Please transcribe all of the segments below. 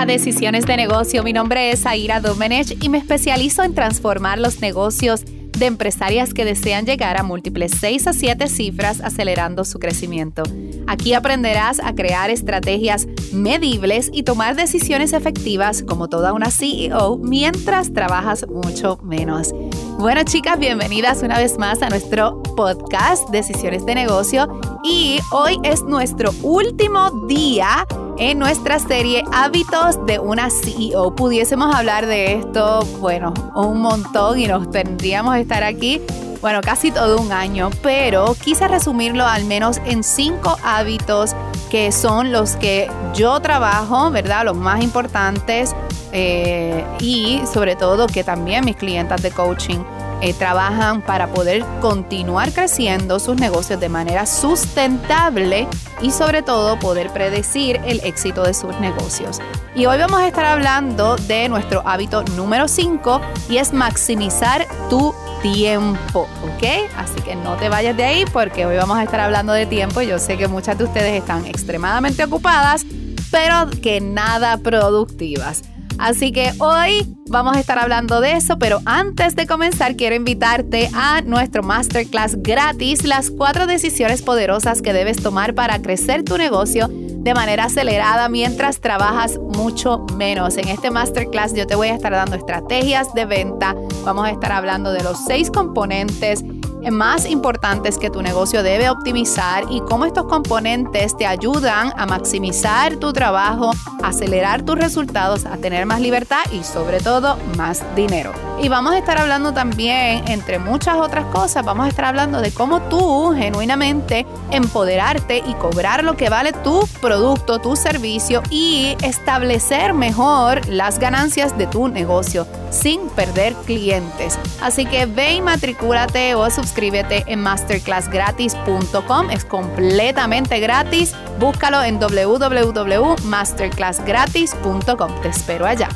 a Decisiones de Negocio. Mi nombre es Aira Domenech y me especializo en transformar los negocios de empresarias que desean llegar a múltiples 6 a 7 cifras acelerando su crecimiento. Aquí aprenderás a crear estrategias medibles y tomar decisiones efectivas como toda una CEO mientras trabajas mucho menos. Bueno chicas, bienvenidas una vez más a nuestro podcast Decisiones de Negocio y hoy es nuestro último día en nuestra serie Hábitos de una CEO. Pudiésemos hablar de esto, bueno, un montón y nos tendríamos que estar aquí, bueno, casi todo un año, pero quise resumirlo al menos en cinco hábitos que son los que yo trabajo, ¿verdad? Los más importantes eh, y sobre todo que también mis clientas de coaching eh, trabajan para poder continuar creciendo sus negocios de manera sustentable y sobre todo poder predecir el éxito de sus negocios. Y hoy vamos a estar hablando de nuestro hábito número 5 y es maximizar tu tiempo, ¿ok? Así que no te vayas de ahí porque hoy vamos a estar hablando de tiempo. Yo sé que muchas de ustedes están extremadamente ocupadas, pero que nada productivas. Así que hoy vamos a estar hablando de eso, pero antes de comenzar quiero invitarte a nuestro masterclass gratis, las cuatro decisiones poderosas que debes tomar para crecer tu negocio de manera acelerada mientras trabajas mucho menos. En este masterclass yo te voy a estar dando estrategias de venta, vamos a estar hablando de los seis componentes más importantes que tu negocio debe optimizar y cómo estos componentes te ayudan a maximizar tu trabajo, acelerar tus resultados, a tener más libertad y sobre todo más dinero. Y vamos a estar hablando también, entre muchas otras cosas, vamos a estar hablando de cómo tú genuinamente empoderarte y cobrar lo que vale tu producto, tu servicio y establecer mejor las ganancias de tu negocio sin perder clientes. Así que ve y matricúlate o suscríbete en masterclassgratis.com. Es completamente gratis. Búscalo en www.masterclassgratis.com. Te espero allá.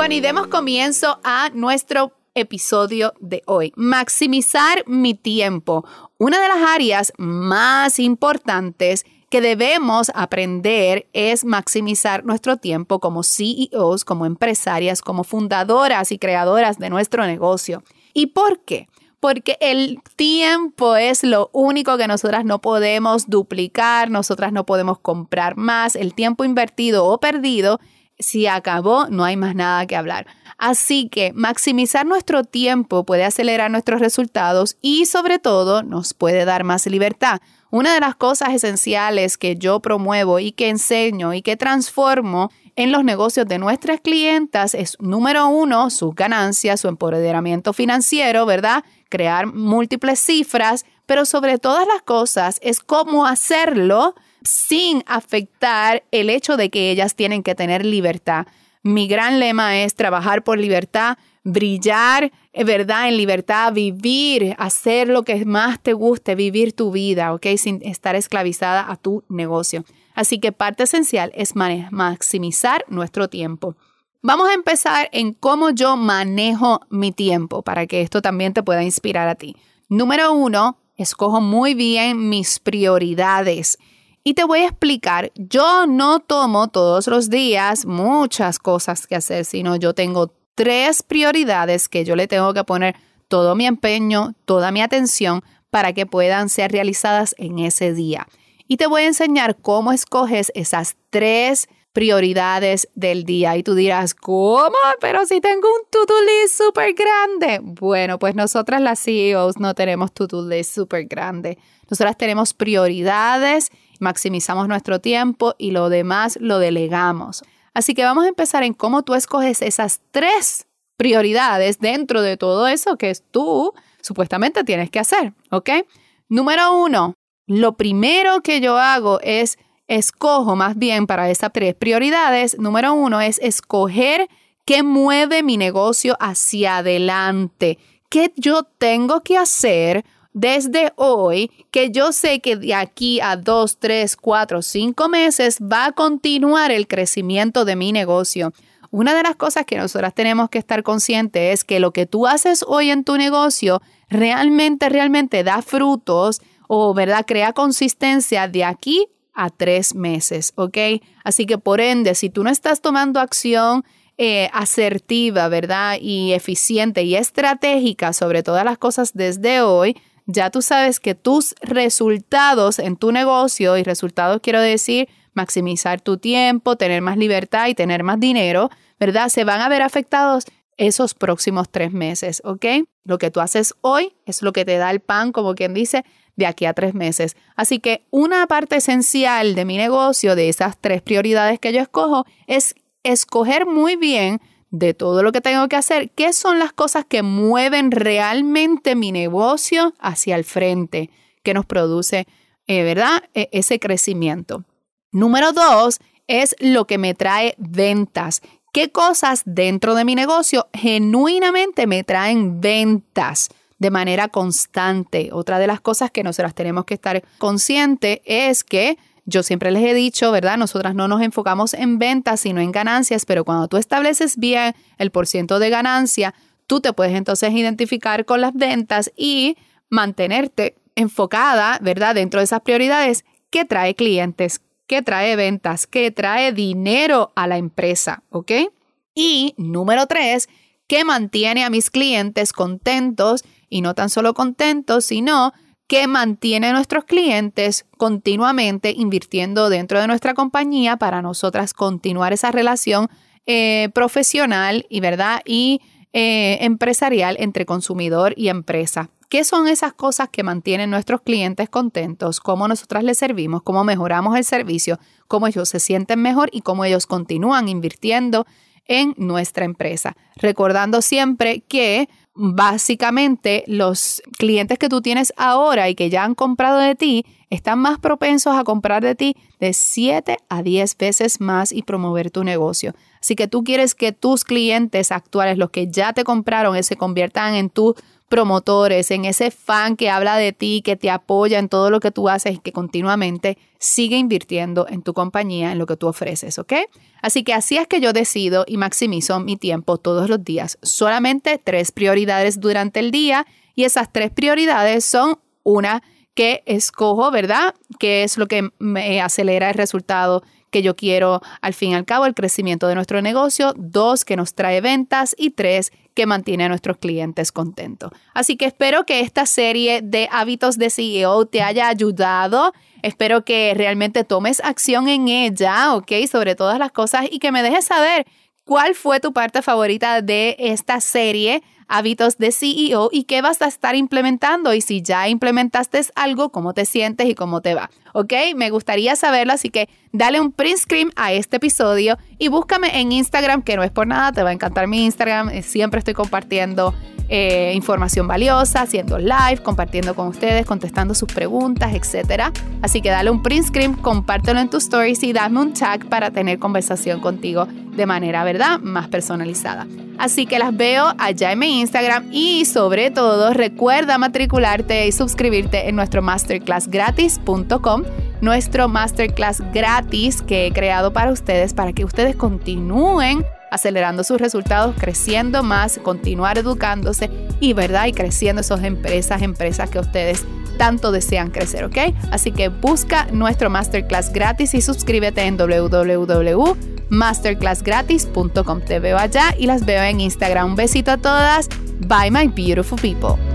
Bueno, y demos comienzo a nuestro episodio de hoy. Maximizar mi tiempo. Una de las áreas más importantes que debemos aprender es maximizar nuestro tiempo como CEOs, como empresarias, como fundadoras y creadoras de nuestro negocio. ¿Y por qué? Porque el tiempo es lo único que nosotras no podemos duplicar, nosotras no podemos comprar más. El tiempo invertido o perdido, si acabó, no hay más nada que hablar. Así que maximizar nuestro tiempo puede acelerar nuestros resultados y sobre todo nos puede dar más libertad. Una de las cosas esenciales que yo promuevo y que enseño y que transformo en los negocios de nuestras clientas es, número uno, sus ganancias, su empoderamiento financiero, ¿verdad? Crear múltiples cifras, pero sobre todas las cosas es cómo hacerlo sin afectar el hecho de que ellas tienen que tener libertad. Mi gran lema es trabajar por libertad, brillar, eh, ¿verdad? En libertad, vivir, hacer lo que más te guste, vivir tu vida, ¿ok? Sin estar esclavizada a tu negocio. Así que parte esencial es maximizar nuestro tiempo. Vamos a empezar en cómo yo manejo mi tiempo para que esto también te pueda inspirar a ti. Número uno, escojo muy bien mis prioridades. Y te voy a explicar, yo no tomo todos los días muchas cosas que hacer, sino yo tengo tres prioridades que yo le tengo que poner todo mi empeño, toda mi atención para que puedan ser realizadas en ese día. Y te voy a enseñar cómo escoges esas tres prioridades del día. Y tú dirás, ¿cómo? Pero si tengo un to-do list súper grande. Bueno, pues nosotras las CEOs no tenemos to-do list súper grande. Nosotras tenemos prioridades, maximizamos nuestro tiempo y lo demás lo delegamos. Así que vamos a empezar en cómo tú escoges esas tres prioridades dentro de todo eso que tú supuestamente tienes que hacer, ¿ok? Número uno, lo primero que yo hago es escojo más bien para esas tres prioridades. Número uno es escoger qué mueve mi negocio hacia adelante, qué yo tengo que hacer desde hoy que yo sé que de aquí a dos, tres, cuatro, cinco meses va a continuar el crecimiento de mi negocio. Una de las cosas que nosotras tenemos que estar conscientes es que lo que tú haces hoy en tu negocio realmente, realmente da frutos o, ¿verdad? Crea consistencia de aquí a tres meses, ¿ok? Así que por ende, si tú no estás tomando acción eh, asertiva, ¿verdad? Y eficiente y estratégica sobre todas las cosas desde hoy, ya tú sabes que tus resultados en tu negocio, y resultados quiero decir maximizar tu tiempo, tener más libertad y tener más dinero, ¿verdad? Se van a ver afectados esos próximos tres meses, ¿ok? Lo que tú haces hoy es lo que te da el pan, como quien dice, de aquí a tres meses. Así que una parte esencial de mi negocio, de esas tres prioridades que yo escojo, es escoger muy bien de todo lo que tengo que hacer, qué son las cosas que mueven realmente mi negocio hacia el frente, que nos produce, eh, ¿verdad? E, ese crecimiento. Número dos es lo que me trae ventas. ¿Qué cosas dentro de mi negocio genuinamente me traen ventas? de manera constante. Otra de las cosas que nosotras tenemos que estar consciente es que yo siempre les he dicho, ¿verdad? Nosotras no nos enfocamos en ventas, sino en ganancias, pero cuando tú estableces bien el porciento de ganancia, tú te puedes entonces identificar con las ventas y mantenerte enfocada, ¿verdad? Dentro de esas prioridades que trae clientes, que trae ventas, que trae dinero a la empresa, ¿ok? Y número tres, que mantiene a mis clientes contentos y no tan solo contentos, sino que mantiene a nuestros clientes continuamente invirtiendo dentro de nuestra compañía para nosotras continuar esa relación eh, profesional y verdad y eh, empresarial entre consumidor y empresa. ¿Qué son esas cosas que mantienen nuestros clientes contentos? ¿Cómo nosotras les servimos? ¿Cómo mejoramos el servicio? ¿Cómo ellos se sienten mejor y cómo ellos continúan invirtiendo en nuestra empresa? Recordando siempre que básicamente los clientes que tú tienes ahora y que ya han comprado de ti están más propensos a comprar de ti de 7 a 10 veces más y promover tu negocio. Así que tú quieres que tus clientes actuales, los que ya te compraron, se conviertan en tus promotores, en ese fan que habla de ti, que te apoya en todo lo que tú haces y que continuamente sigue invirtiendo en tu compañía, en lo que tú ofreces, ¿ok? Así que así es que yo decido y maximizo mi tiempo todos los días. Solamente tres prioridades durante el día y esas tres prioridades son una que escojo, ¿verdad? Que es lo que me acelera el resultado que yo quiero al fin y al cabo el crecimiento de nuestro negocio, dos, que nos trae ventas y tres, que mantiene a nuestros clientes contentos. Así que espero que esta serie de hábitos de CEO te haya ayudado. Espero que realmente tomes acción en ella, ¿ok? Sobre todas las cosas y que me dejes saber cuál fue tu parte favorita de esta serie hábitos de CEO y qué vas a estar implementando y si ya implementaste algo, cómo te sientes y cómo te va. ¿Ok? Me gustaría saberlo, así que dale un print screen a este episodio y búscame en Instagram, que no es por nada, te va a encantar mi Instagram, eh, siempre estoy compartiendo eh, información valiosa, haciendo live, compartiendo con ustedes, contestando sus preguntas, etc. Así que dale un print screen, compártelo en tus stories y dame un tag para tener conversación contigo de manera, ¿verdad?, más personalizada. Así que las veo allá en mi Instagram y sobre todo recuerda matricularte y suscribirte en nuestro masterclassgratis.com, nuestro masterclass gratis que he creado para ustedes para que ustedes continúen acelerando sus resultados, creciendo más, continuar educándose y, ¿verdad? Y creciendo esas empresas, empresas que ustedes tanto desean crecer, ¿ok? Así que busca nuestro masterclass gratis y suscríbete en www.masterclassgratis.com. Te veo allá y las veo en Instagram. Un besito a todas. Bye, my beautiful people.